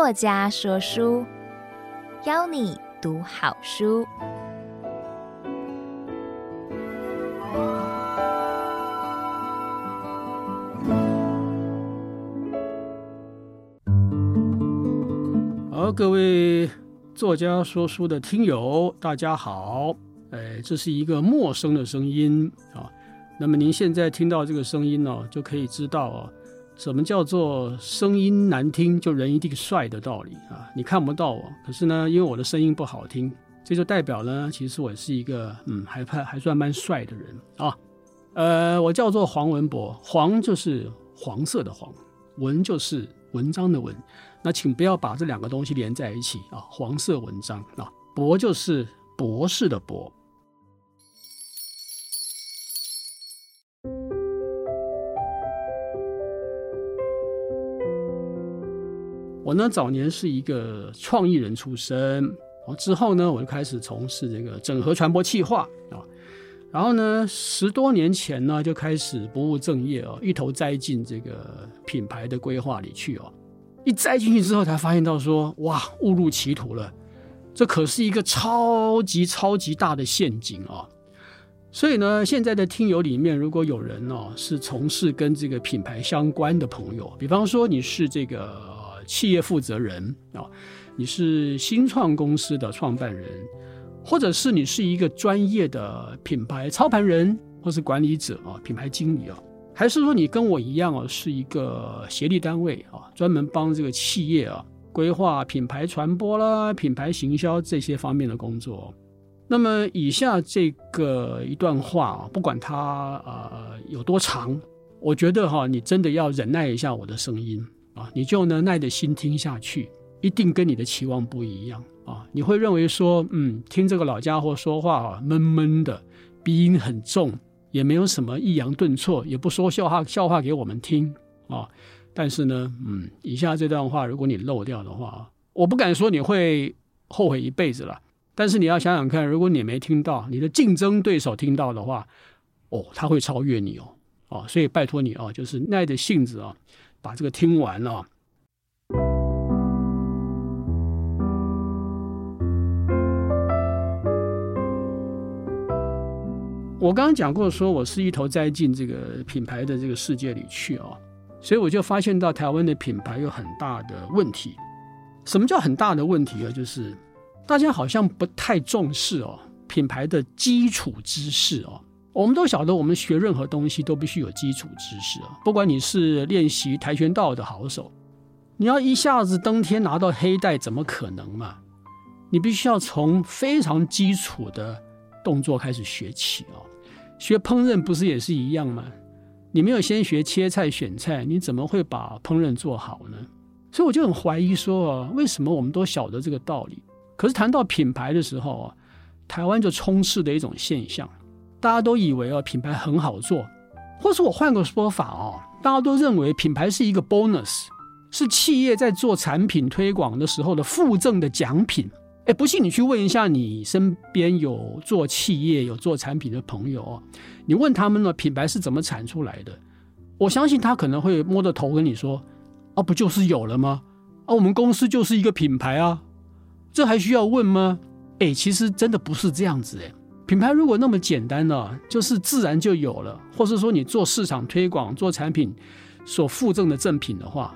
作家说书，邀你读好书。好，各位作家说书的听友，大家好。哎，这是一个陌生的声音啊。那么您现在听到这个声音呢，就可以知道啊，什么叫做声音难听就人一定帅的道理啊。你看不到我，可是呢，因为我的声音不好听，这就代表呢，其实我是一个嗯，还还还算蛮帅的人啊。呃，我叫做黄文博，黄就是黄色的黄，文就是文章的文。那请不要把这两个东西连在一起啊，黄色文章啊，博就是博士的博。我呢，早年是一个创意人出身，哦之后呢，我就开始从事这个整合传播企划啊，然后呢，十多年前呢，就开始不务正业哦，一头栽进这个品牌的规划里去哦，一栽进去之后，才发现到说，哇，误入歧途了，这可是一个超级超级大的陷阱啊！所以呢，现在的听友里面，如果有人哦是从事跟这个品牌相关的朋友，比方说你是这个。企业负责人啊，你是新创公司的创办人，或者是你是一个专业的品牌操盘人，或是管理者啊，品牌经理啊，还是说你跟我一样啊，是一个协力单位啊，专门帮这个企业啊规划品牌传播啦、品牌行销这些方面的工作。那么以下这个一段话啊，不管它呃有多长，我觉得哈，你真的要忍耐一下我的声音。你就呢耐着心听下去，一定跟你的期望不一样啊！你会认为说，嗯，听这个老家伙说话啊，闷闷的，鼻音很重，也没有什么抑扬顿挫，也不说笑话笑话给我们听啊。但是呢，嗯，以下这段话如果你漏掉的话，我不敢说你会后悔一辈子了。但是你要想想看，如果你没听到，你的竞争对手听到的话，哦，他会超越你哦，哦，所以拜托你哦，就是耐着性子啊。把这个听完了。我刚刚讲过，说我是一头栽进这个品牌的这个世界里去哦，所以我就发现到台湾的品牌有很大的问题。什么叫很大的问题啊？就是大家好像不太重视哦，品牌的基础知识哦。我们都晓得，我们学任何东西都必须有基础知识啊。不管你是练习跆拳道的好手，你要一下子登天拿到黑带，怎么可能嘛？你必须要从非常基础的动作开始学起哦。学烹饪不是也是一样吗？你没有先学切菜选菜，你怎么会把烹饪做好呢？所以我就很怀疑说啊，为什么我们都晓得这个道理，可是谈到品牌的时候啊，台湾就充斥的一种现象。大家都以为哦，品牌很好做，或是我换个说法哦，大家都认为品牌是一个 bonus，是企业在做产品推广的时候的附赠的奖品。哎，不信你去问一下你身边有做企业、有做产品的朋友哦，你问他们呢，品牌是怎么产出来的？我相信他可能会摸着头跟你说：“啊，不就是有了吗？啊，我们公司就是一个品牌啊，这还需要问吗？”哎，其实真的不是这样子哎。品牌如果那么简单呢，就是自然就有了，或是说你做市场推广、做产品所附赠的赠品的话，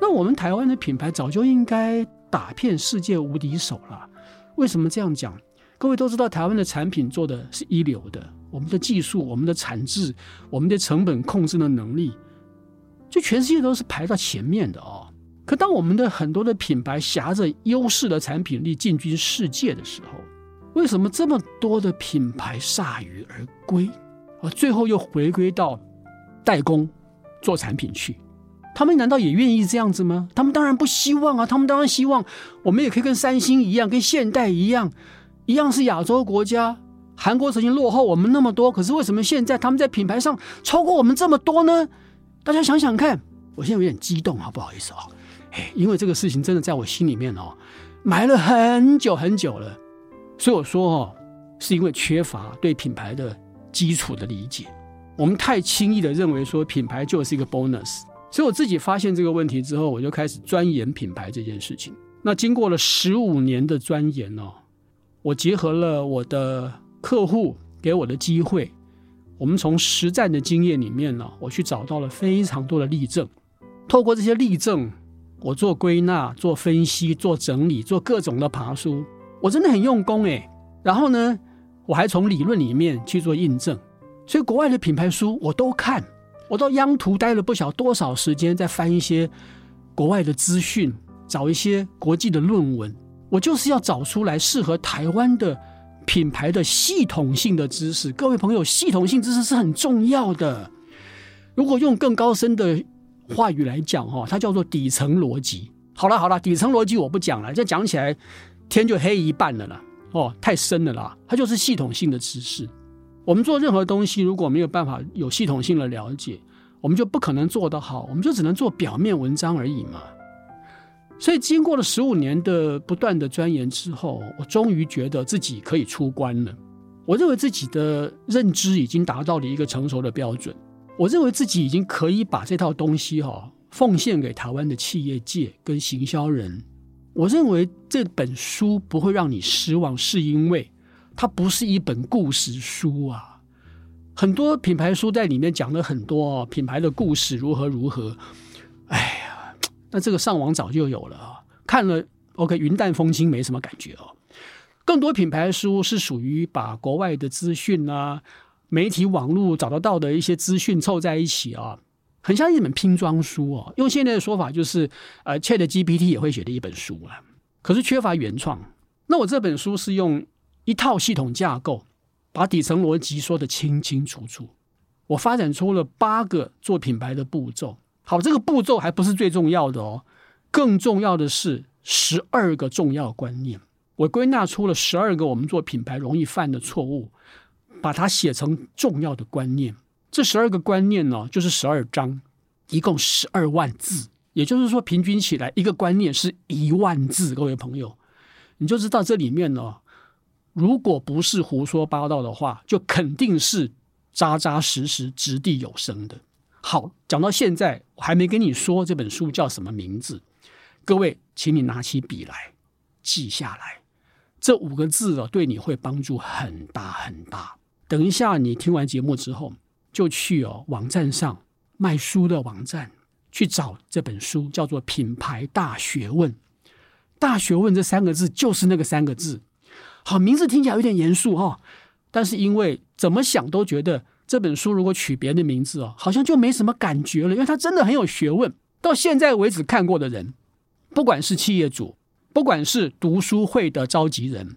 那我们台湾的品牌早就应该打遍世界无敌手了。为什么这样讲？各位都知道，台湾的产品做的是一流的，我们的技术、我们的产质、我们的成本控制的能力，就全世界都是排到前面的哦。可当我们的很多的品牌挟着优势的产品力进军世界的时候，为什么这么多的品牌铩羽而归，啊，最后又回归到代工做产品去？他们难道也愿意这样子吗？他们当然不希望啊！他们当然希望我们也可以跟三星一样，跟现代一样，一样是亚洲国家。韩国曾经落后我们那么多，可是为什么现在他们在品牌上超过我们这么多呢？大家想想看，我现在有点激动啊，不好意思啊，哎，因为这个事情真的在我心里面哦，埋了很久很久了。所以我说哦，是因为缺乏对品牌的基础的理解，我们太轻易的认为说品牌就是一个 bonus，所以我自己发现这个问题之后，我就开始钻研品牌这件事情。那经过了十五年的钻研哦，我结合了我的客户给我的机会，我们从实战的经验里面呢，我去找到了非常多的例证。透过这些例证，我做归纳、做分析、做整理、做各种的爬梳，我真的很用功诶。然后呢，我还从理论里面去做印证，所以国外的品牌书我都看。我到央图待了不晓多少时间，在翻一些国外的资讯，找一些国际的论文。我就是要找出来适合台湾的品牌的系统性的知识。各位朋友，系统性知识是很重要的。如果用更高深的话语来讲，哈，它叫做底层逻辑。好了好了，底层逻辑我不讲了，这讲起来天就黑一半了啦。哦，太深了啦。它就是系统性的知识。我们做任何东西，如果没有办法有系统性的了解，我们就不可能做得好，我们就只能做表面文章而已嘛。所以，经过了十五年的不断的钻研之后，我终于觉得自己可以出关了。我认为自己的认知已经达到了一个成熟的标准。我认为自己已经可以把这套东西哈奉献给台湾的企业界跟行销人。我认为这本书不会让你失望，是因为。它不是一本故事书啊，很多品牌书在里面讲了很多，品牌的故事如何如何。哎呀，那这个上网早就有了啊，看了 OK 云淡风轻，没什么感觉哦。更多品牌书是属于把国外的资讯啊、媒体网络找得到的一些资讯凑在一起啊，很像一本拼装书哦。用现在的说法就是，呃，ChatGPT 也会写的一本书啊，可是缺乏原创。那我这本书是用。一套系统架构，把底层逻辑说得清清楚楚。我发展出了八个做品牌的步骤。好，这个步骤还不是最重要的哦，更重要的是十二个重要观念。我归纳出了十二个我们做品牌容易犯的错误，把它写成重要的观念。这十二个观念呢，就是十二章，一共十二万字。也就是说，平均起来一个观念是一万字。各位朋友，你就知道这里面呢。如果不是胡说八道的话，就肯定是扎扎实实、掷地有声的。好，讲到现在，我还没跟你说这本书叫什么名字。各位，请你拿起笔来记下来，这五个字哦，对你会帮助很大很大。等一下你听完节目之后，就去哦网站上卖书的网站去找这本书，叫做《品牌大学问》。大学问这三个字就是那个三个字。好，名字听起来有点严肃哈，但是因为怎么想都觉得这本书如果取别的名字哦，好像就没什么感觉了，因为它真的很有学问。到现在为止看过的人，不管是企业主，不管是读书会的召集人，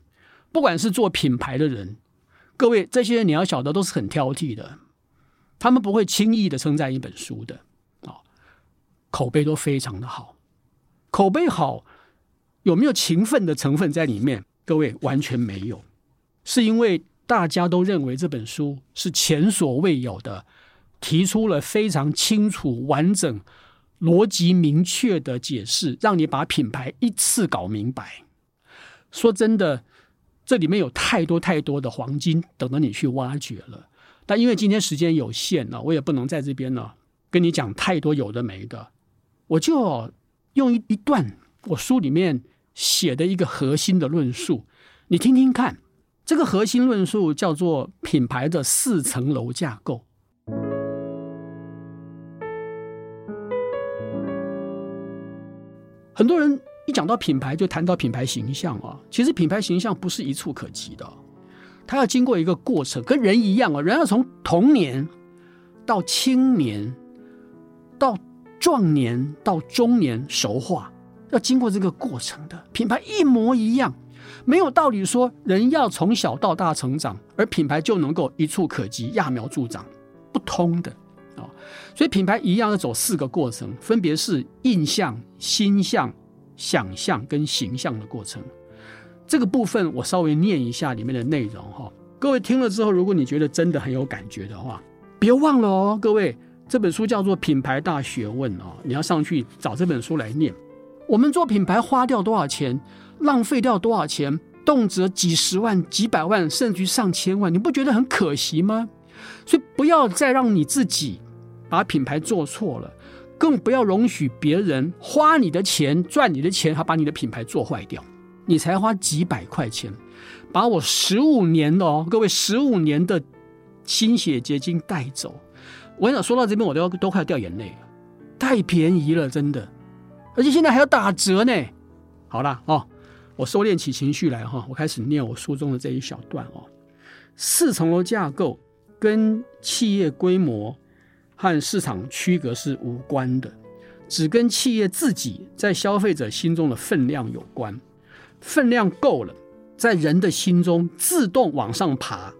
不管是做品牌的人，各位这些你要晓得都是很挑剔的，他们不会轻易的称赞一本书的啊，口碑都非常的好，口碑好有没有勤奋的成分在里面？各位完全没有，是因为大家都认为这本书是前所未有的，提出了非常清楚、完整、逻辑明确的解释，让你把品牌一次搞明白。说真的，这里面有太多太多的黄金等着你去挖掘了。但因为今天时间有限呢，我也不能在这边呢跟你讲太多有的没的，我就用一一段我书里面。写的一个核心的论述，你听听看。这个核心论述叫做品牌的四层楼架构。很多人一讲到品牌，就谈到品牌形象啊。其实品牌形象不是一触可及的，它要经过一个过程，跟人一样啊。人要从童年到青年，到壮年，到中年熟化。要经过这个过程的品牌一模一样，没有道理说人要从小到大成长，而品牌就能够一触可及、揠苗助长，不通的啊！所以品牌一样要走四个过程，分别是印象、心象、想象跟形象的过程。这个部分我稍微念一下里面的内容哈，各位听了之后，如果你觉得真的很有感觉的话，别忘了哦，各位这本书叫做《品牌大学问》哦，你要上去找这本书来念。我们做品牌花掉多少钱，浪费掉多少钱，动辄几十万、几百万，甚至于上千万，你不觉得很可惜吗？所以不要再让你自己把品牌做错了，更不要容许别人花你的钱赚你的钱，还把你的品牌做坏掉。你才花几百块钱，把我十五年的哦，各位十五年的心血结晶带走。我想，说到这边我都要都快要掉眼泪了，太便宜了，真的，而且现在还要打折呢。好了哦，我收敛起情绪来哈，我开始念我书中的这一小段哦。四层楼架构跟企业规模和市场区隔是无关的，只跟企业自己在消费者心中的分量有关。分量够了，在人的心中自动往上爬；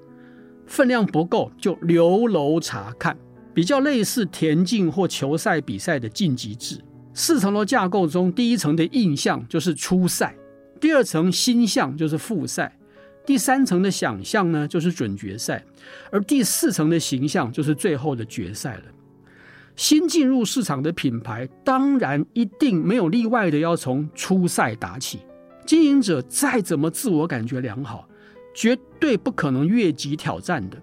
分量不够，就留楼查看。比较类似田径或球赛比赛的晋级制。四层楼架构中，第一层的印象就是初赛，第二层心象就是复赛，第三层的想象呢就是准决赛，而第四层的形象就是最后的决赛了。新进入市场的品牌，当然一定没有例外的要从初赛打起。经营者再怎么自我感觉良好，绝对不可能越级挑战的，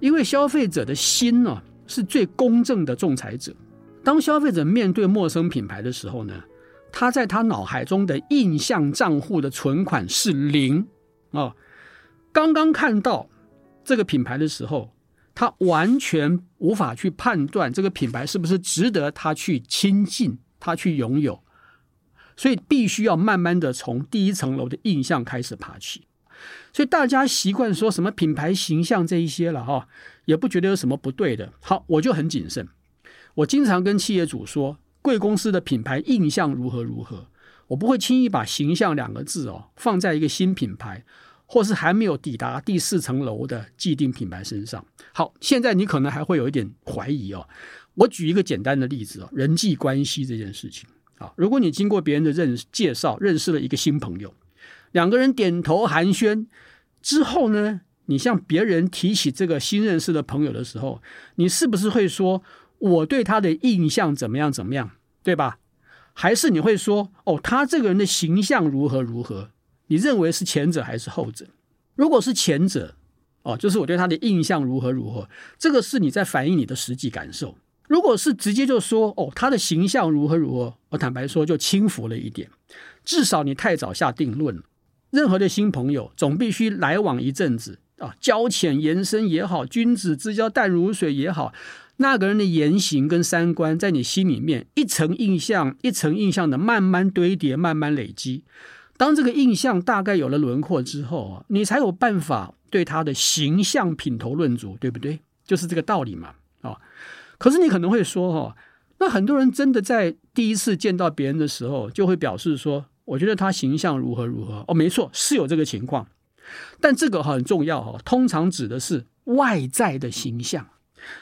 因为消费者的心呢、是最公正的仲裁者。当消费者面对陌生品牌的时候呢，他在他脑海中的印象账户的存款是零哦。刚刚看到这个品牌的时候，他完全无法去判断这个品牌是不是值得他去亲近，他去拥有。所以必须要慢慢的从第一层楼的印象开始爬起，所以大家习惯说什么品牌形象这一些了哈，也不觉得有什么不对的。好，我就很谨慎，我经常跟企业主说，贵公司的品牌印象如何如何，我不会轻易把形象两个字哦放在一个新品牌或是还没有抵达第四层楼的既定品牌身上。好，现在你可能还会有一点怀疑哦，我举一个简单的例子哦，人际关系这件事情。啊，如果你经过别人的认介绍认识了一个新朋友，两个人点头寒暄之后呢，你向别人提起这个新认识的朋友的时候，你是不是会说我对他的印象怎么样怎么样，对吧？还是你会说哦，他这个人的形象如何如何？你认为是前者还是后者？如果是前者，哦，就是我对他的印象如何如何，这个是你在反映你的实际感受。如果是直接就说哦，他的形象如何如何，我坦白说就轻浮了一点。至少你太早下定论。任何的新朋友总必须来往一阵子啊，交浅言深也好，君子之交淡如水也好，那个人的言行跟三观在你心里面一层印象一层印象的慢慢堆叠，慢慢累积。当这个印象大概有了轮廓之后啊，你才有办法对他的形象品头论足，对不对？就是这个道理嘛，啊。可是你可能会说哈，那很多人真的在第一次见到别人的时候，就会表示说，我觉得他形象如何如何。哦，没错，是有这个情况，但这个很重要哈，通常指的是外在的形象，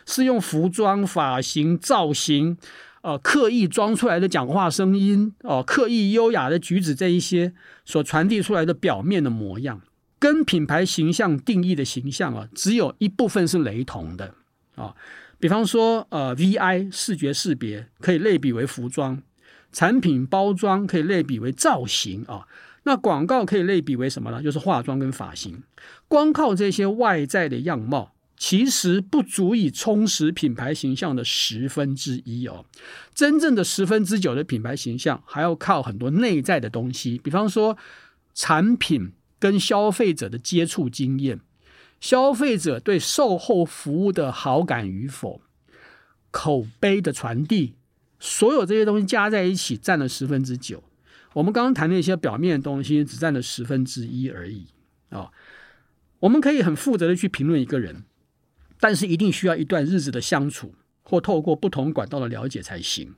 是用服装、发型、造型，呃，刻意装出来的讲话声音哦，刻意优雅的举止这一些所传递出来的表面的模样，跟品牌形象定义的形象啊，只有一部分是雷同的啊。比方说，呃，VI 视觉识别可以类比为服装，产品包装可以类比为造型啊。那广告可以类比为什么呢？就是化妆跟发型。光靠这些外在的样貌，其实不足以充实品牌形象的十分之一哦。真正的十分之九的品牌形象，还要靠很多内在的东西。比方说，产品跟消费者的接触经验。消费者对售后服务的好感与否，口碑的传递，所有这些东西加在一起占了十分之九。我们刚刚谈那些表面的东西只占了十分之一而已啊、我们可以很负责的去评论一个人，但是一定需要一段日子的相处，或透过不同管道的了解才行。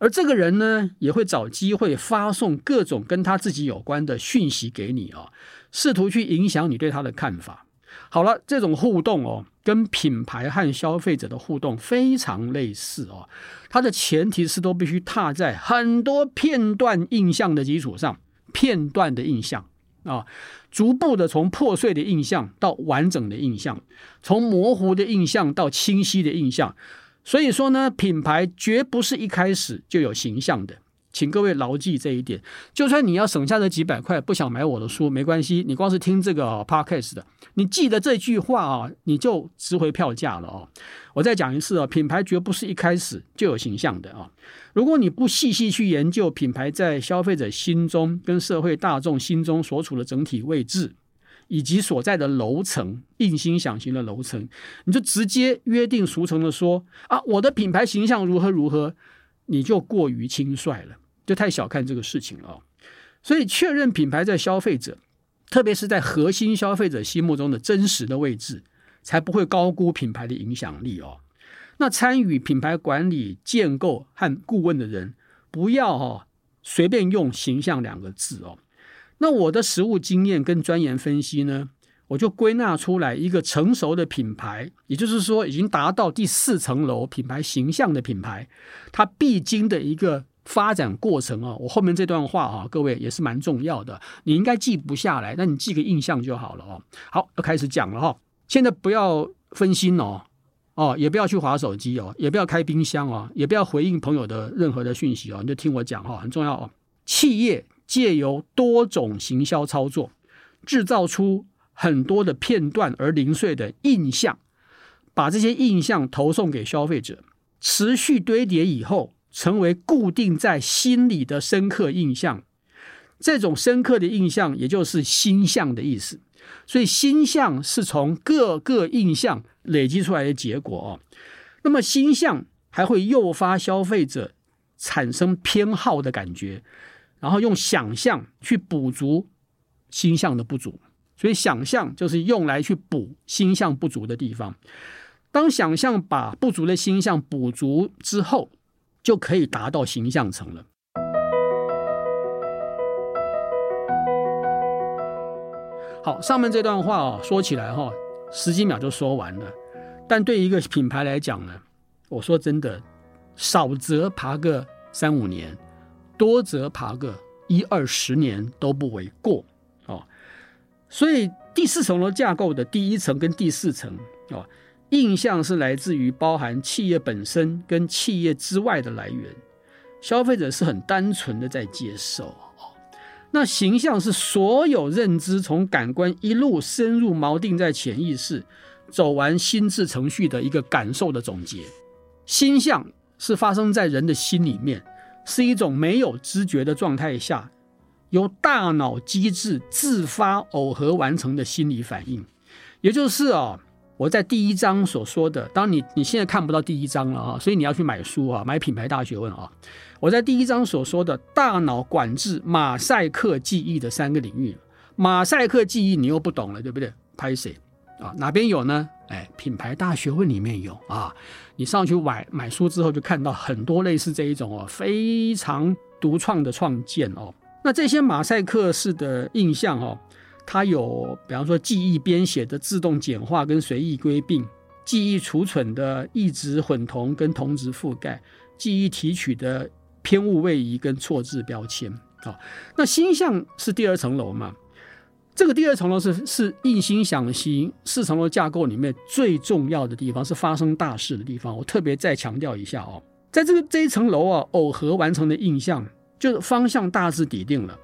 而这个人呢，也会找机会发送各种跟他自己有关的讯息给你啊、试图去影响你对他的看法。好了，这种互动哦，跟品牌和消费者的互动非常类似哦。它的前提是都必须踏在很多片段印象的基础上，片段的印象啊，逐步的从破碎的印象到完整的印象，从模糊的印象到清晰的印象。所以说呢，品牌绝不是一开始就有形象的，请各位牢记这一点。就算你要省下这几百块，不想买我的书，没关系，你光是听这个 podcast 的，你记得这句话啊，你就值回票价了哦。我再讲一次啊，品牌绝不是一开始就有形象的啊。如果你不细细去研究品牌在消费者心中跟社会大众心中所处的整体位置，以及所在的楼层，硬心想型的楼层，你就直接约定俗成的说啊，我的品牌形象如何如何，你就过于轻率了，就太小看这个事情了。所以，确认品牌在消费者，特别是在核心消费者心目中的真实的位置，才不会高估品牌的影响力哦。那参与品牌管理、建构和顾问的人，不要哈随便用形象两个字哦。那我的实务经验跟专研分析呢，我就归纳出来一个成熟的品牌，也就是说已经达到第四层楼品牌形象的品牌，它必经的一个发展过程哦。我后面这段话啊，各位也是蛮重要的，你应该记不下来，那你记个印象就好了哦。好，要开始讲了哈。现在不要分心哦，哦，也不要去划手机哦，也不要开冰箱哦，也不要回应朋友的任何的讯息哦，你就听我讲哈，很重要哦。企业。借由多种行销操作，制造出很多的片段而零碎的印象，把这些印象投送给消费者，持续堆叠以后，成为固定在心里的深刻印象。这种深刻的印象，也就是心象的意思。所以，心象是从各个印象累积出来的结果哦。那么，心象还会诱发消费者产生偏好的感觉。然后用想象去补足心象的不足，所以想象就是用来去补心象不足的地方。当想象把不足的心象补足之后，就可以达到形象层了。好，上面这段话哦，说起来哈，十几秒就说完了。但对一个品牌来讲呢，我说真的，少则爬个三五年。多则爬个一二十年都不为过，所以第四层楼架构的第一层跟第四层哦，印象是来自于包含企业本身跟企业之外的来源，消费者是很单纯的在接受。那形象是所有认知从感官一路深入锚定在潜意识，走完心智程序的一个感受的总结。心象是发生在人的心里面。是一种没有知觉的状态下，由大脑机制自发耦合完成的心理反应，也就是啊，我在第一章所说的，当你你现在看不到第一章了啊，所以你要去买书啊，买品牌大学问啊。我在第一章所说的大脑管制马赛克记忆的三个领域，马赛克记忆你又不懂了，对不对？拍谁啊？哪边有呢？哎，品牌大学问里面有啊，你上去买买书之后，就看到很多类似这一种哦，非常独创的创建哦。那这些马赛克式的印象哦，它有比方说记忆编写的自动简化跟随意归并，记忆储存的异质混同跟同质覆盖，记忆提取的偏误位移跟错字标签啊。那心象是第二层楼嘛？这个第二层楼是是印心想心四层楼架构里面最重要的地方，是发生大事的地方。我特别再强调一下哦，在这个这一层楼啊，耦合完成的印象，就是方向大致底定了，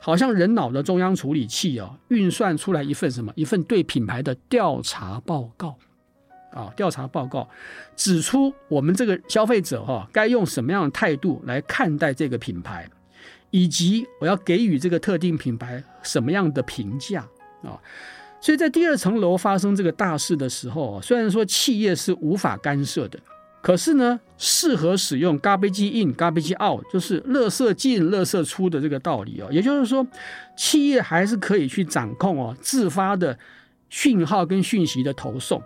好像人脑的中央处理器啊，运算出来一份什么？一份对品牌的调查报告啊，调查报告指出我们这个消费者哈、该用什么样的态度来看待这个品牌。以及我要给予这个特定品牌什么样的评价啊？所以在第二层楼发生这个大事的时候，虽然说企业是无法干涉的，可是呢，适合使用 “garbage in, garbage out”，就是“垃圾进，垃圾出”的这个道理哦。也就是说，企业还是可以去掌控哦，自发的讯号跟讯息的投送。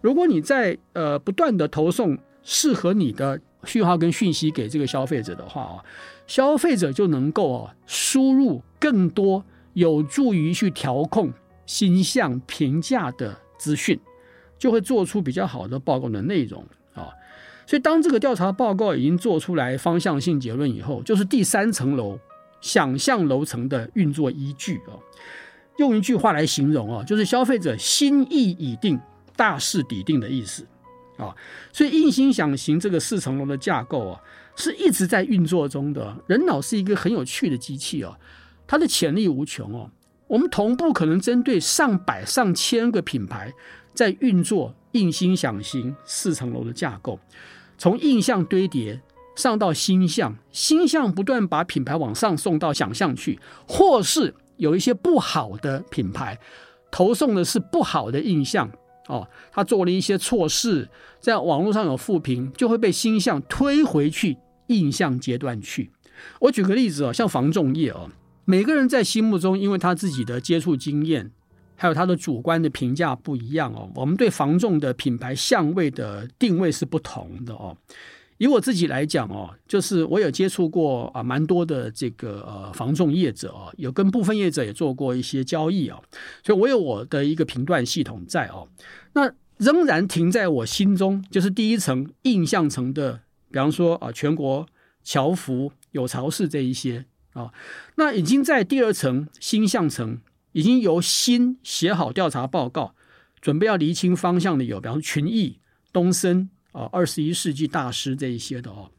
如果你在呃不断的投送适合你的讯号跟讯息给这个消费者的话啊。消费者就能够哦输入更多有助于去调控心象评价的资讯，就会做出比较好的报告的内容。所以当这个调查报告已经做出来方向性结论以后，就是第三层楼想象楼层的运作依据啊。用一句话来形容啊，就是消费者心意已定，大势已定的意思啊。所以印心想行这个四层楼的架构啊，是一直在运作中的。人脑是一个很有趣的机器哦，它的潜力无穷哦。我们同步可能针对上百上千个品牌在运作印心想行四层楼的架构，从印象堆叠上到心象，心象不断把品牌往上送到想象去，或是有一些不好的品牌投送的是不好的印象哦，他做了一些错事，在网络上有负评，就会被心象推回去印象阶段去。我举个例子哦，像房仲业哦。每个人在心目中，因为他自己的接触经验，还有他的主观的评价不一样哦。我们对房仲的品牌相位的定位是不同的哦。以我自己来讲哦，就是我有接触过啊，蛮多的这个呃房仲业者哦，有跟部分业者也做过一些交易哦，所以我有我的一个评断系统在哦。那仍然停在我心中，就是第一层印象层的，比方说啊，全国侨服有巢氏这一些。啊、那已经在第二层心象层，已经由新写好调查报告，准备要厘清方向的有，比方说群益、东森啊，二十一世纪大师这一些的哦。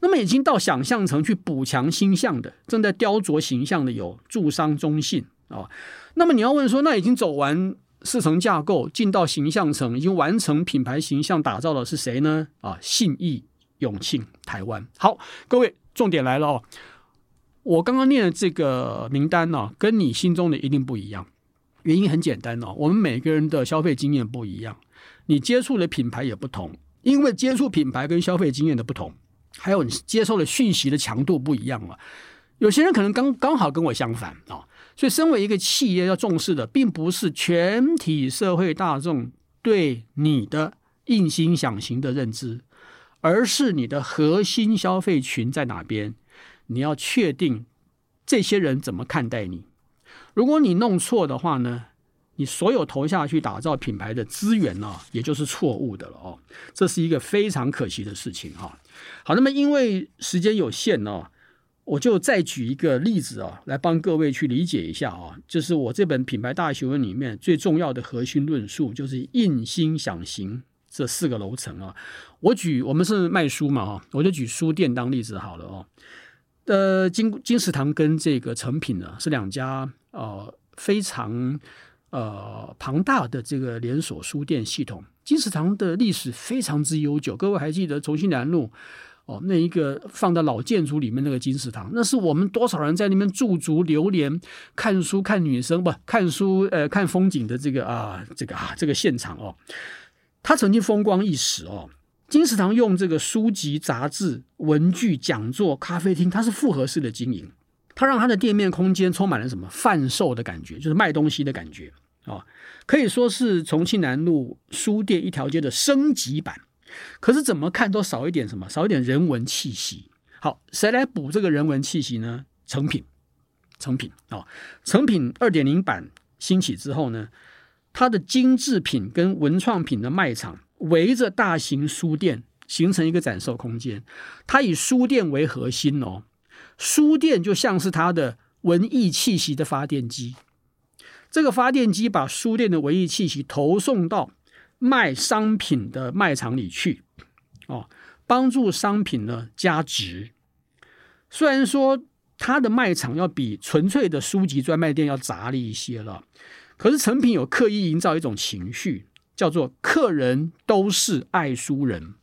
那么已经到想象层去补强心象的，正在雕琢形象的有住商中信啊、那么你要问说，那已经走完四层架构，进到形象层，已经完成品牌形象打造的是谁呢？啊，信义、永庆、台湾。好，各位，重点来了哦。我刚刚念的这个名单呢、跟你心中的一定不一样。原因很简单哦，我们每个人的消费经验不一样，你接触的品牌也不同。因为接触品牌跟消费经验的不同，还有你接受的讯息的强度不一样了。有些人可能刚刚好跟我相反啊，所以身为一个企业要重视的，并不是全体社会大众对你的印心想行的认知，而是你的核心消费群在哪边。你要确定这些人怎么看待你。如果你弄错的话呢，你所有投下去打造品牌的资源呢，也就是错误的了哦。这是一个非常可惜的事情哈。好，那么因为时间有限呢，我就再举一个例子啊，来帮各位去理解一下啊。就是我这本品牌大学问里面最重要的核心论述，就是印心想行这四个楼层啊。我举我们是卖书嘛哈，我就举书店当例子好了哦。呃，金金石堂跟这个诚品呢，是两家呃非常呃庞大的这个连锁书店系统。金石堂的历史非常之悠久，各位还记得重庆南路哦，那一个放在老建筑里面那个金石堂，那是我们多少人在那边驻足流连、看书、看女生不看书呃看风景的这个啊这个啊这个现场哦，他曾经风光一时哦。金石堂用这个书籍、杂志、文具、讲座、咖啡厅，它是复合式的经营，它让它的店面空间充满了什么贩售的感觉，就是卖东西的感觉啊、哦，可以说是重庆南路书店一条街的升级版。可是怎么看都少一点什么，少一点人文气息。好，谁来补这个人文气息呢？成品，成品啊、哦，诚品二点零版兴起之后呢，它的精致品跟文创品的卖场。围着大型书店形成一个展售空间，它以书店为核心哦，书店就像是它的文艺气息的发电机，这个发电机把书店的文艺气息投送到卖商品的卖场里去，哦，帮助商品呢加值。虽然说它的卖场要比纯粹的书籍专卖店要杂了一些了，可是成品有刻意营造一种情绪。叫做客人都是爱书人，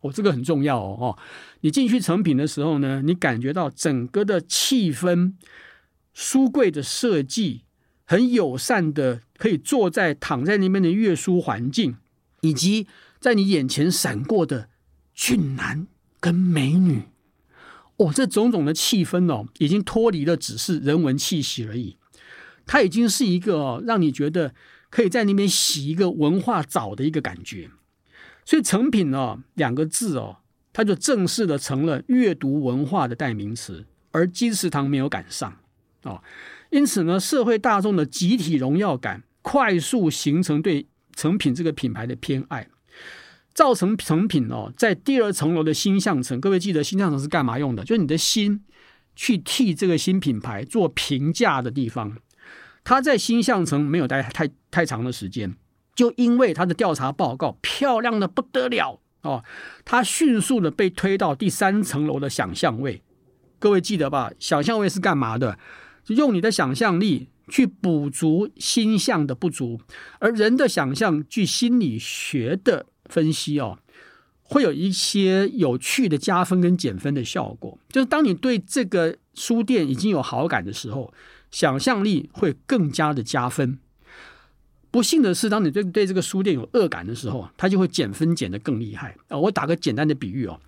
哦，这个很重要哦。哦，你进去成品的时候呢，你感觉到整个的气氛，书柜的设计很友善的，可以坐在躺在那边的阅书环境，以及在你眼前闪过的俊男跟美女，哦，这种种的气氛哦，已经脱离了只是人文气息而已，它已经是一个，让你觉得。可以在那边洗一个文化澡的一个感觉，所以成品哦两个字哦，它就正式的成了阅读文化的代名词，而金石堂没有赶上哦，因此呢，社会大众的集体荣耀感快速形成对成品这个品牌的偏爱，造成成品哦在第二层楼的心象层，各位记得心象层是干嘛用的？就是你的心去替这个新品牌做评价的地方。它在心象层没有待太太长的时间，就因为他的调查报告漂亮的不得了哦，他迅速的被推到第三层楼的想象位。各位记得吧？想象位是干嘛的？用你的想象力去补足心象的不足。而人的想象，据心理学的分析哦，会有一些有趣的加分跟减分的效果。就是当你对这个书店已经有好感的时候，想象力会更加的加分。不幸的是，当你对对这个书店有恶感的时候，它就会减分减得更厉害。啊，我打个简单的比喻哦，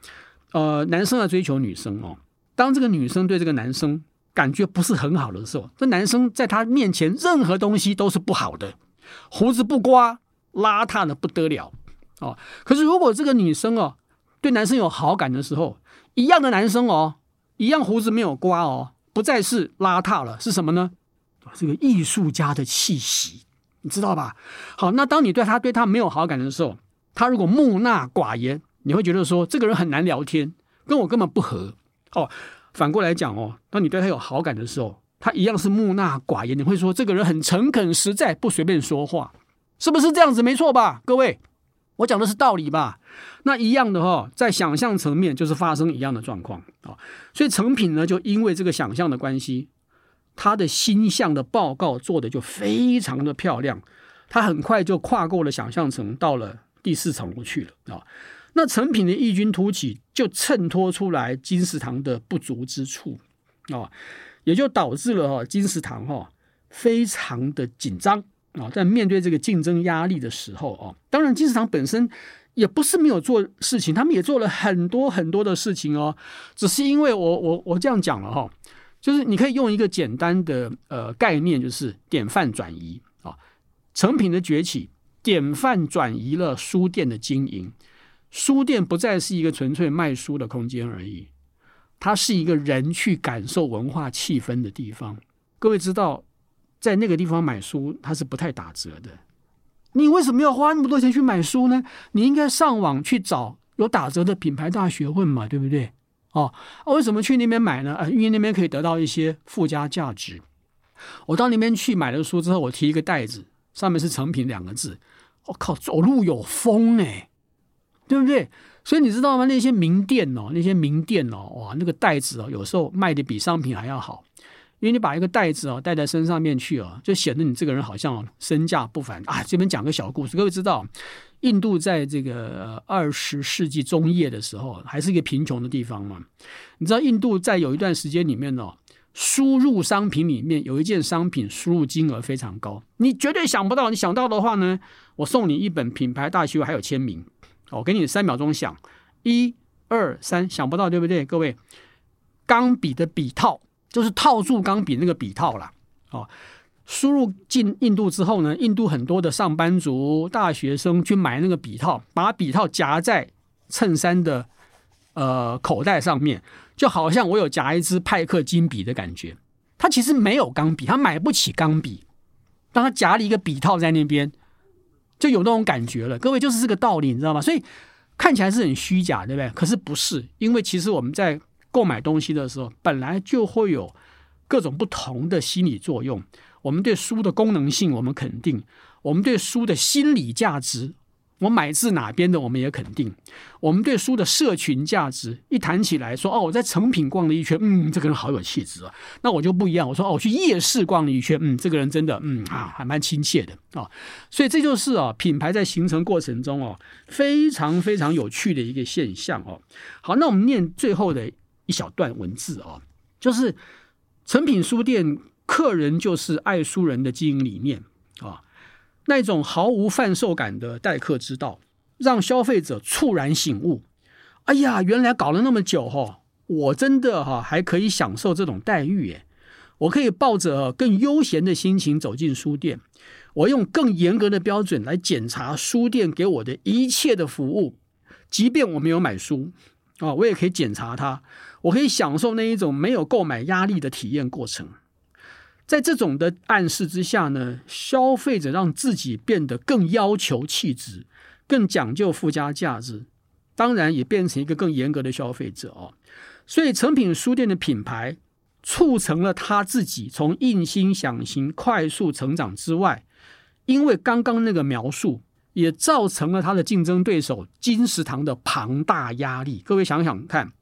呃，男生要追求女生哦。当这个女生对这个男生感觉不是很好的时候，这男生在她面前任何东西都是不好的，胡子不刮，邋遢的不得了哦。可是如果这个女生哦对男生有好感的时候，一样的男生哦，一样胡子没有刮哦，不再是邋遢了，是什么呢？这个艺术家的气息，你知道吧？好，那当你对他对他没有好感的时候，他如果木讷寡言，你会觉得说这个人很难聊天，跟我根本不合。哦，反过来讲哦，当你对他有好感的时候，他一样是木讷寡言。你会说这个人很诚恳实在，不随便说话，是不是这样子？没错吧，各位，我讲的是道理吧？那一样的哈、哦，在想象层面就是发生一样的状况啊、哦。所以成品呢，就因为这个想象的关系，他的心象的报告做的就非常的漂亮，他很快就跨过了想象层，到了第四层去了啊。那成品的异军突起，就衬托出来金石堂的不足之处啊，也就导致了哈金石堂哈非常的紧张啊，在面对这个竞争压力的时候啊，当然金石堂本身也不是没有做事情，他们也做了很多很多的事情哦，只是因为我我我这样讲了哈，就是你可以用一个简单的呃概念，就是典范转移啊，成品的崛起，典范转移了书店的经营。书店不再是一个纯粹卖书的空间而已，它是一个人去感受文化气氛的地方。各位知道，在那个地方买书，它是不太打折的。你为什么要花那么多钱去买书呢？你应该上网去找有打折的品牌大学问嘛，对不对？哦，为什么去那边买呢？啊，因为那边可以得到一些附加价值。我到那边去买了书之后，我提一个袋子，上面是“成品”两个字。我靠，走路有风哎！对不对？所以你知道吗？那些名店哦，那些名店哦，哇，那个袋子哦，有时候卖的比商品还要好，因为你把一个袋子哦带在身上面去哦，就显得你这个人好像身价不凡啊。这边讲个小故事，各位知道，印度在这个二十世纪中叶的时候，还是一个贫穷的地方嘛。你知道，印度在有一段时间里面哦，输入商品里面有一件商品输入金额非常高，你绝对想不到。你想到的话呢，我送你一本品牌大学，还有签名。我给你三秒钟想，一、二、三，想不到对不对？各位，钢笔的笔套就是套住钢笔那个笔套啦。哦，输入进印度之后呢，印度很多的上班族、大学生去买那个笔套，把笔套夹在衬衫的呃口袋上面，就好像我有夹一支派克金笔的感觉。他其实没有钢笔，他买不起钢笔，但他夹了一个笔套在那边。就有那种感觉了，各位就是这个道理，你知道吗？所以看起来是很虚假，对不对？可是不是，因为其实我们在购买东西的时候，本来就会有各种不同的心理作用。我们对书的功能性，我们肯定；我们对书的心理价值。我买自哪边的，我们也肯定。我们对书的社群价值一谈起来说，哦，我在成品逛了一圈，嗯，这个人好有气质啊。那我就不一样，我说哦，我去夜市逛了一圈，嗯，这个人真的，嗯啊，还蛮亲切的啊、所以这就是啊，品牌在形成过程中哦，非常非常有趣的一个现象哦。好，那我们念最后的一小段文字哦，就是诚品书店客人就是爱书人的经营理念啊。那种毫无贩售感的待客之道，让消费者猝然醒悟。哎呀，原来搞了那么久哈，我真的哈还可以享受这种待遇耶！我可以抱着更悠闲的心情走进书店，我用更严格的标准来检查书店给我的一切的服务，即便我没有买书啊，我也可以检查它，我可以享受那一种没有购买压力的体验过程。在这种的暗示之下呢，消费者让自己变得更要求气质，更讲究附加价值，当然也变成一个更严格的消费者哦。所以诚品书店的品牌促成了他自己从硬心想型快速成长之外，因为刚刚那个描述，也造成了他的竞争对手金石堂的庞大压力。各位想想看，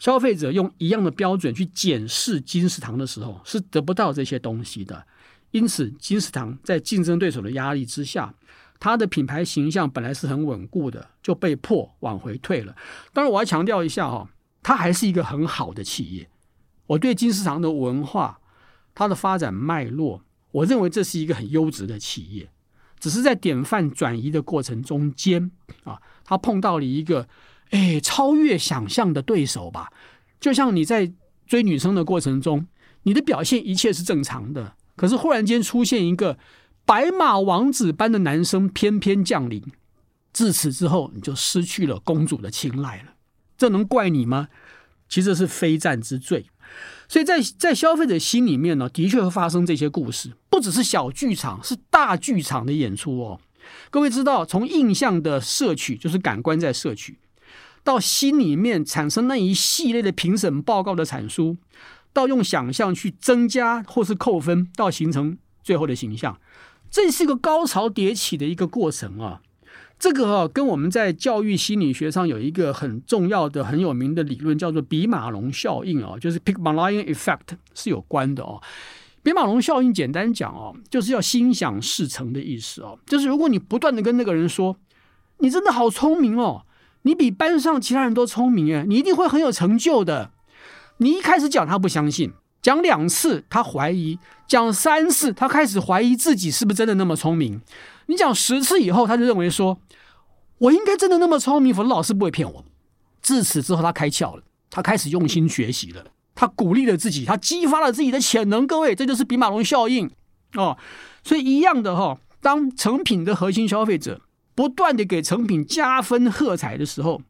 消费者用一样的标准去检视金石堂的时候，是得不到这些东西的。因此，金石堂在竞争对手的压力之下，它的品牌形象本来是很稳固的，就被迫往回退了。当然，我要强调一下哈，它还是一个很好的企业。我对金石堂的文化，它的发展脉络，我认为这是一个很优质的企业。只是在典范转移的过程中间啊，他碰到了一个哎超越想象的对手吧。就像你在追女生的过程中，你的表现一切是正常的。可是忽然间出现一个白马王子般的男生翩翩降临，自此之后你就失去了公主的青睐了。这能怪你吗？其实是非战之罪。所以在在消费者心里面呢，的确会发生这些故事，不只是小剧场，是大剧场的演出哦。各位知道，从印象的摄取，就是感官在摄取，到心里面产生那一系列的评审报告的产出。到用想象去增加或是扣分，到形成最后的形象，这是一个高潮迭起的一个过程啊。这个啊，跟我们在教育心理学上有一个很重要的、很有名的理论，叫做比马龙效应啊，就是 Pygmalion Effect 是有关的哦。比马龙效应简单讲哦，就是要心想事成的意思哦。就是如果你不断的跟那个人说，你真的好聪明哦，你比班上其他人都聪明哎，你一定会很有成就的。你一开始讲他不相信，讲两次他怀疑，讲三次他开始怀疑自己是不是真的那么聪明。你讲十次以后，他就认为说，我应该真的那么聪明，否则老师不会骗我。自此之后，他开窍了，他开始用心学习了，他鼓励了自己，他激发了自己的潜能。各位，这就是比马龙效应哦。所以一样的哈、哦，当成品的核心消费者不断的给成品加分喝彩的时候，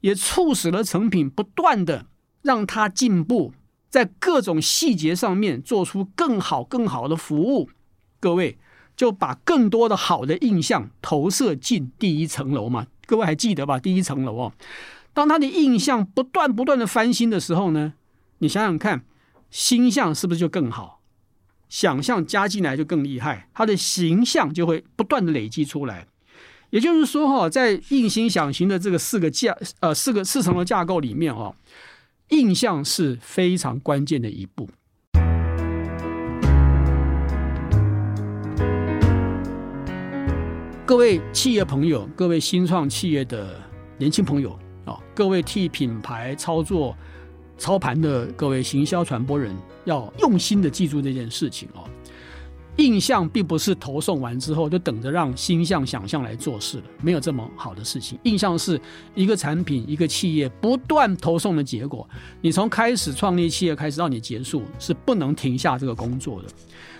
也促使了成品不断的。让它进步，在各种细节上面做出更好、更好的服务。各位就把更多的好的印象投射进第一层楼嘛。各位还记得吧？第一层楼哦，当他的印象不断不断的翻新的时候呢，你想想看，心象是不是就更好？想象加进来就更厉害，他的形象就会不断的累积出来。也就是说哈，在印心想行的这个四个架呃四个四层的架构里面哈。印象是非常关键的一步。各位企业朋友，各位新创企业的年轻朋友啊，各位替品牌操作操盘的各位行销传播人，要用心的记住这件事情哦。印象并不是投送完之后就等着让心象想象来做事了，没有这么好的事情。印象是一个产品、一个企业不断投送的结果。你从开始创立企业开始到你结束，是不能停下这个工作的。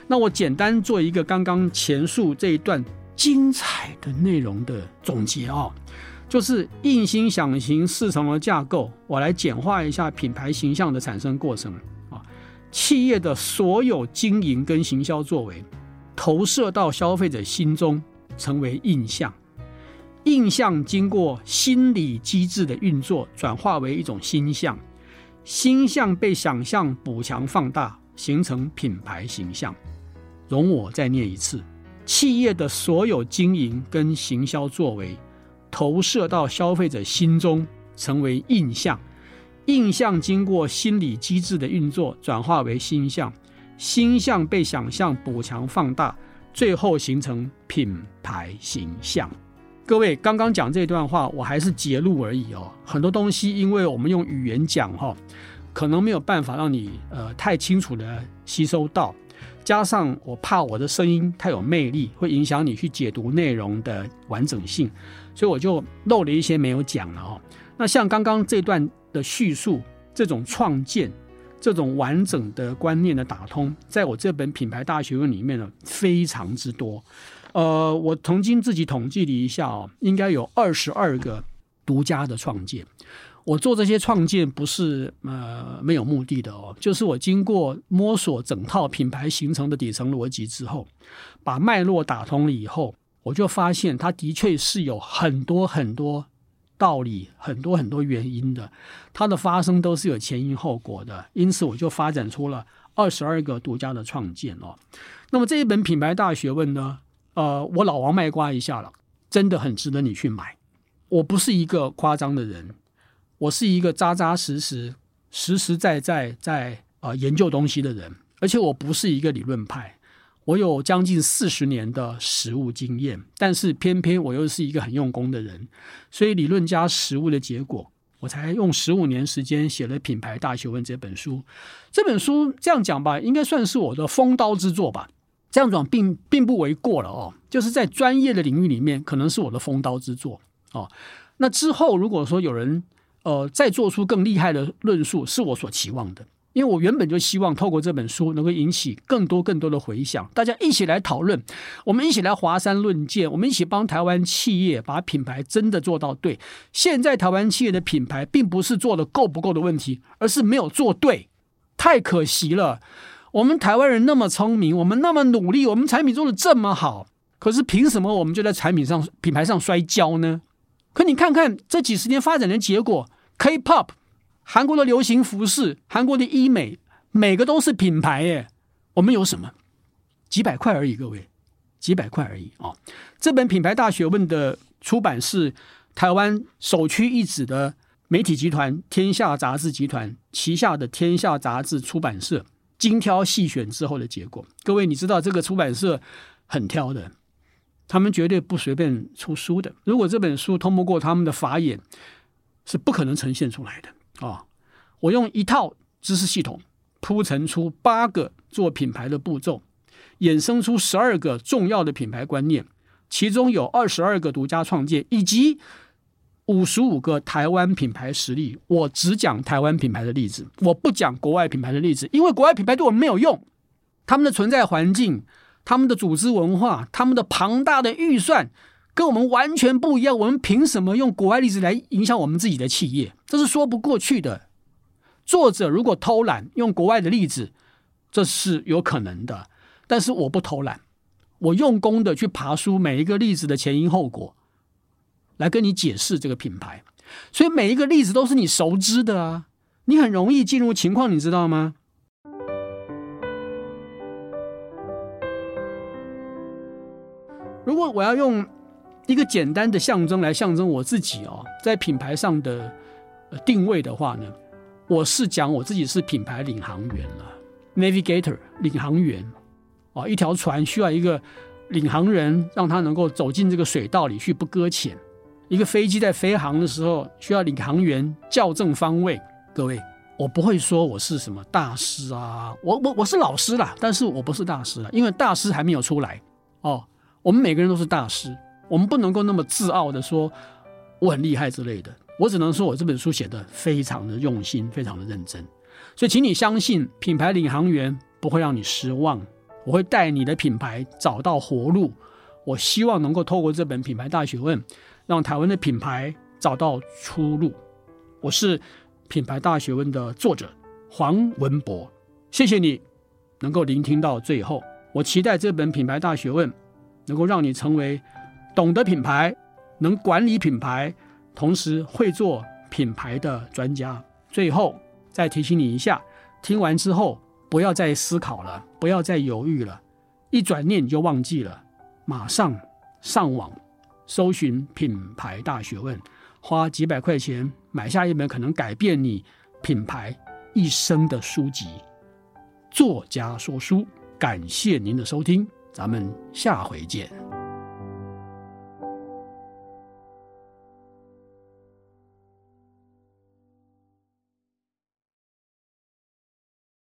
那我简单做一个刚刚前述这一段精彩的内容的总结啊，就是印心想行四层的架构，我来简化一下品牌形象的产生过程。企业的所有经营跟行销作为，投射到消费者心中，成为印象。印象经过心理机制的运作，转化为一种心象。心象被想象补强放大，形成品牌形象。容我再念一次：企业的所有经营跟行销作为，投射到消费者心中，成为印象。印象经过心理机制的运作，转化为心象，心象被想象补强放大，最后形成品牌形象。各位刚刚讲这段话，我还是节录而已哦。很多东西，因为我们用语言讲哈，可能没有办法让你呃太清楚的吸收到，加上我怕我的声音太有魅力，会影响你去解读内容的完整性，所以我就漏了一些没有讲了哦。那像刚刚这段。的叙述，这种创建，这种完整的观念的打通，在我这本品牌大学问里面呢，非常之多。呃，我曾经自己统计了一下哦，应该有二十二个独家的创建。我做这些创建不是呃没有目的的哦，就是我经过摸索整套品牌形成的底层逻辑之后，把脉络打通了以后，我就发现它的确是有很多很多。道理很多很多原因的，它的发生都是有前因后果的，因此我就发展出了二十二个独家的创建哦。那么这一本品牌大学问呢，呃，我老王卖瓜一下了，真的很值得你去买。我不是一个夸张的人，我是一个扎扎实实、实实在在在呃研究东西的人，而且我不是一个理论派。我有将近四十年的实务经验，但是偏偏我又是一个很用功的人，所以理论加实务的结果，我才用十五年时间写了《品牌大学问》这本书。这本书这样讲吧，应该算是我的锋刀之作吧。这样讲并并不为过了哦，就是在专业的领域里面，可能是我的锋刀之作哦。那之后如果说有人呃再做出更厉害的论述，是我所期望的。因为我原本就希望透过这本书能够引起更多更多的回响，大家一起来讨论，我们一起来华山论剑，我们一起帮台湾企业把品牌真的做到对。现在台湾企业的品牌并不是做得够不够的问题，而是没有做对，太可惜了。我们台湾人那么聪明，我们那么努力，我们产品做得这么好，可是凭什么我们就在产品上、品牌上摔跤呢？可你看看这几十年发展的结果，K-pop。韩国的流行服饰，韩国的医美，每个都是品牌耶。我们有什么？几百块而已，各位，几百块而已哦。这本《品牌大学问》的出版是台湾首屈一指的媒体集团天下杂志集团旗下的天下杂志出版社精挑细选之后的结果。各位，你知道这个出版社很挑的，他们绝对不随便出书的。如果这本书通不过他们的法眼，是不可能呈现出来的。啊、我用一套知识系统铺陈出八个做品牌的步骤，衍生出十二个重要的品牌观念，其中有二十二个独家创建，以及五十五个台湾品牌实例。我只讲台湾品牌的例子，我不讲国外品牌的例子，因为国外品牌对我们没有用。他们的存在环境、他们的组织文化、他们的庞大的预算。跟我们完全不一样，我们凭什么用国外例子来影响我们自己的企业？这是说不过去的。作者如果偷懒用国外的例子，这是有可能的。但是我不偷懒，我用功的去爬书每一个例子的前因后果，来跟你解释这个品牌。所以每一个例子都是你熟知的啊，你很容易进入情况，你知道吗？如果我要用。一个简单的象征来象征我自己哦，在品牌上的定位的话呢，我是讲我自己是品牌领航员了，navigator 领航员哦，一条船需要一个领航人，让他能够走进这个水道里去不搁浅；一个飞机在飞航的时候需要领航员校正方位。各位，我不会说我是什么大师啊，我我我是老师啦，但是我不是大师了，因为大师还没有出来哦。我们每个人都是大师。我们不能够那么自傲的说我很厉害之类的，我只能说我这本书写的非常的用心，非常的认真。所以，请你相信，品牌领航员不会让你失望，我会带你的品牌找到活路。我希望能够透过这本《品牌大学问》，让台湾的品牌找到出路。我是《品牌大学问》的作者黄文博，谢谢你能够聆听到最后。我期待这本《品牌大学问》能够让你成为。懂得品牌，能管理品牌，同时会做品牌的专家。最后再提醒你一下，听完之后不要再思考了，不要再犹豫了，一转念你就忘记了。马上上网搜寻《品牌大学问》，花几百块钱买下一本可能改变你品牌一生的书籍。作家说书，感谢您的收听，咱们下回见。